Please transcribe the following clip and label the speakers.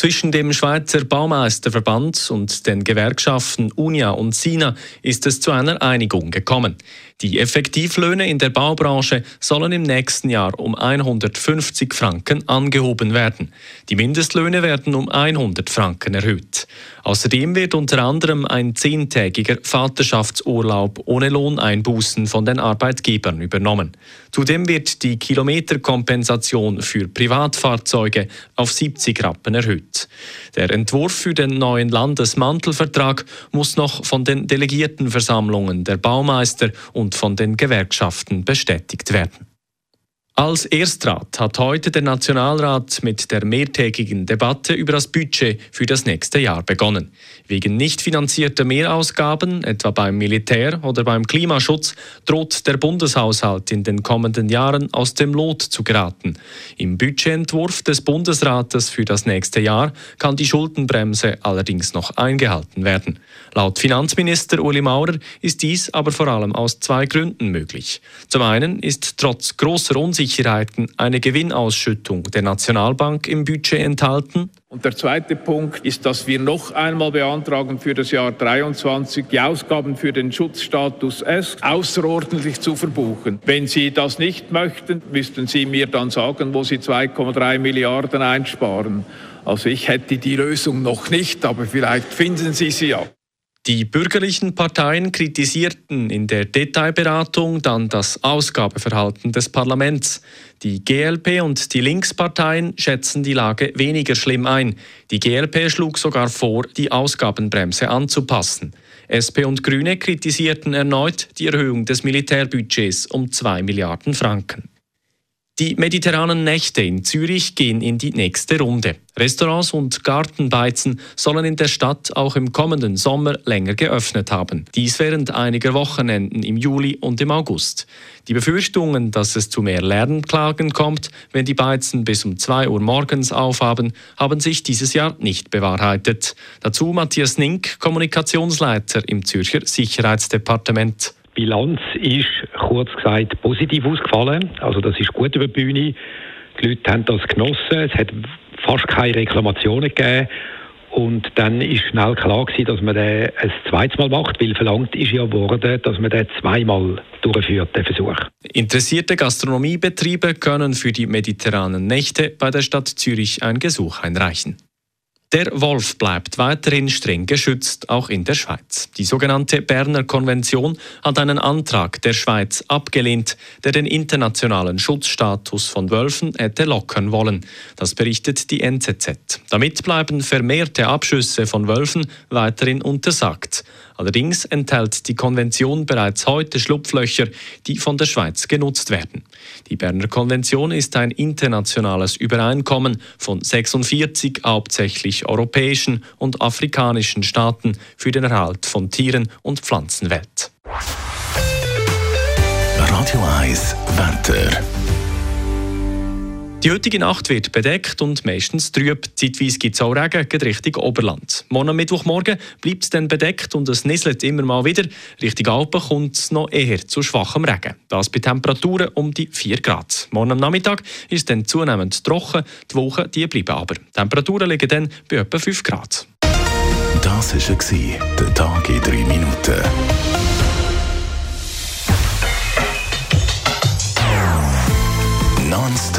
Speaker 1: Zwischen dem Schweizer Baumeisterverband und den Gewerkschaften Unia und Sina ist es zu einer Einigung gekommen. Die Effektivlöhne in der Baubranche sollen im nächsten Jahr um 150 Franken angehoben werden. Die Mindestlöhne werden um 100 Franken erhöht. Außerdem wird unter anderem ein zehntägiger Vaterschaftsurlaub ohne Lohneinbußen von den Arbeitgebern übernommen. Zudem wird die Kilometerkompensation für Privatfahrzeuge auf 70 Rappen erhöht. Der Entwurf für den neuen Landesmantelvertrag muss noch von den Delegiertenversammlungen der Baumeister und von den Gewerkschaften bestätigt werden. Als Erstrat hat heute der Nationalrat mit der mehrtägigen Debatte über das Budget für das nächste Jahr begonnen. Wegen nicht finanzierter Mehrausgaben, etwa beim Militär oder beim Klimaschutz, droht der Bundeshaushalt in den kommenden Jahren aus dem Lot zu geraten. Im Budgetentwurf des Bundesrates für das nächste Jahr kann die Schuldenbremse allerdings noch eingehalten werden. Laut Finanzminister Uli Maurer ist dies aber vor allem aus zwei Gründen möglich. Zum einen ist trotz großer Unsicherheit Sicherheiten eine Gewinnausschüttung der Nationalbank im Budget enthalten.
Speaker 2: Und der zweite Punkt ist, dass wir noch einmal beantragen für das Jahr 2023 die Ausgaben für den Schutzstatus S außerordentlich zu verbuchen. Wenn Sie das nicht möchten, müssten Sie mir dann sagen, wo Sie 2,3 Milliarden einsparen. Also ich hätte die Lösung noch nicht, aber vielleicht finden Sie sie ja.
Speaker 1: Die bürgerlichen Parteien kritisierten in der Detailberatung dann das Ausgabeverhalten des Parlaments. Die GLP und die Linksparteien schätzen die Lage weniger schlimm ein. Die GLP schlug sogar vor, die Ausgabenbremse anzupassen. SP und Grüne kritisierten erneut die Erhöhung des Militärbudgets um 2 Milliarden Franken. Die mediterranen Nächte in Zürich gehen in die nächste Runde. Restaurants und Gartenbeizen sollen in der Stadt auch im kommenden Sommer länger geöffnet haben. Dies während einiger Wochenenden im Juli und im August. Die Befürchtungen, dass es zu mehr Lärmklagen kommt, wenn die Beizen bis um 2 Uhr morgens aufhaben, haben sich dieses Jahr nicht bewahrheitet. Dazu Matthias Nink, Kommunikationsleiter im Zürcher Sicherheitsdepartement.
Speaker 3: Bilanz ist kurz gesagt positiv ausgefallen. Also das ist gut über die Bühne. Die Leute haben das genossen. Es hat fast keine Reklamationen gegeben. Und dann ist schnell klar gewesen, dass man den ein zweites Mal macht, weil verlangt ist ja worden, dass man den zweimal durchführt, den Versuch.
Speaker 1: Interessierte Gastronomiebetriebe können für die mediterranen Nächte bei der Stadt Zürich ein Gesuch einreichen. Der Wolf bleibt weiterhin streng geschützt, auch in der Schweiz. Die sogenannte Berner Konvention hat einen Antrag der Schweiz abgelehnt, der den internationalen Schutzstatus von Wölfen hätte lockern wollen. Das berichtet die NZZ. Damit bleiben vermehrte Abschüsse von Wölfen weiterhin untersagt. Allerdings enthält die Konvention bereits heute Schlupflöcher, die von der Schweiz genutzt werden. Die Berner Konvention ist ein internationales Übereinkommen von 46 hauptsächlich europäischen und afrikanischen Staaten für den Erhalt von Tieren und Pflanzenwelt.
Speaker 4: Radio 1 Wetter
Speaker 1: die heutige Nacht wird bedeckt und meistens trüb. Zeitweise gibt es auch Regen geht Richtung Oberland. Morgen Mittwochmorgen bleibt es dann bedeckt und es nisselt immer mal wieder. Richtung Alpen kommt es noch eher zu schwachem Regen. Das bei Temperaturen um die 4 Grad. Morgen am Nachmittag ist es dann zunehmend trocken. Die Woche die bleiben aber. Die Temperaturen liegen dann bei etwa 5 Grad.
Speaker 4: Das war der Tag in 3 Minuten.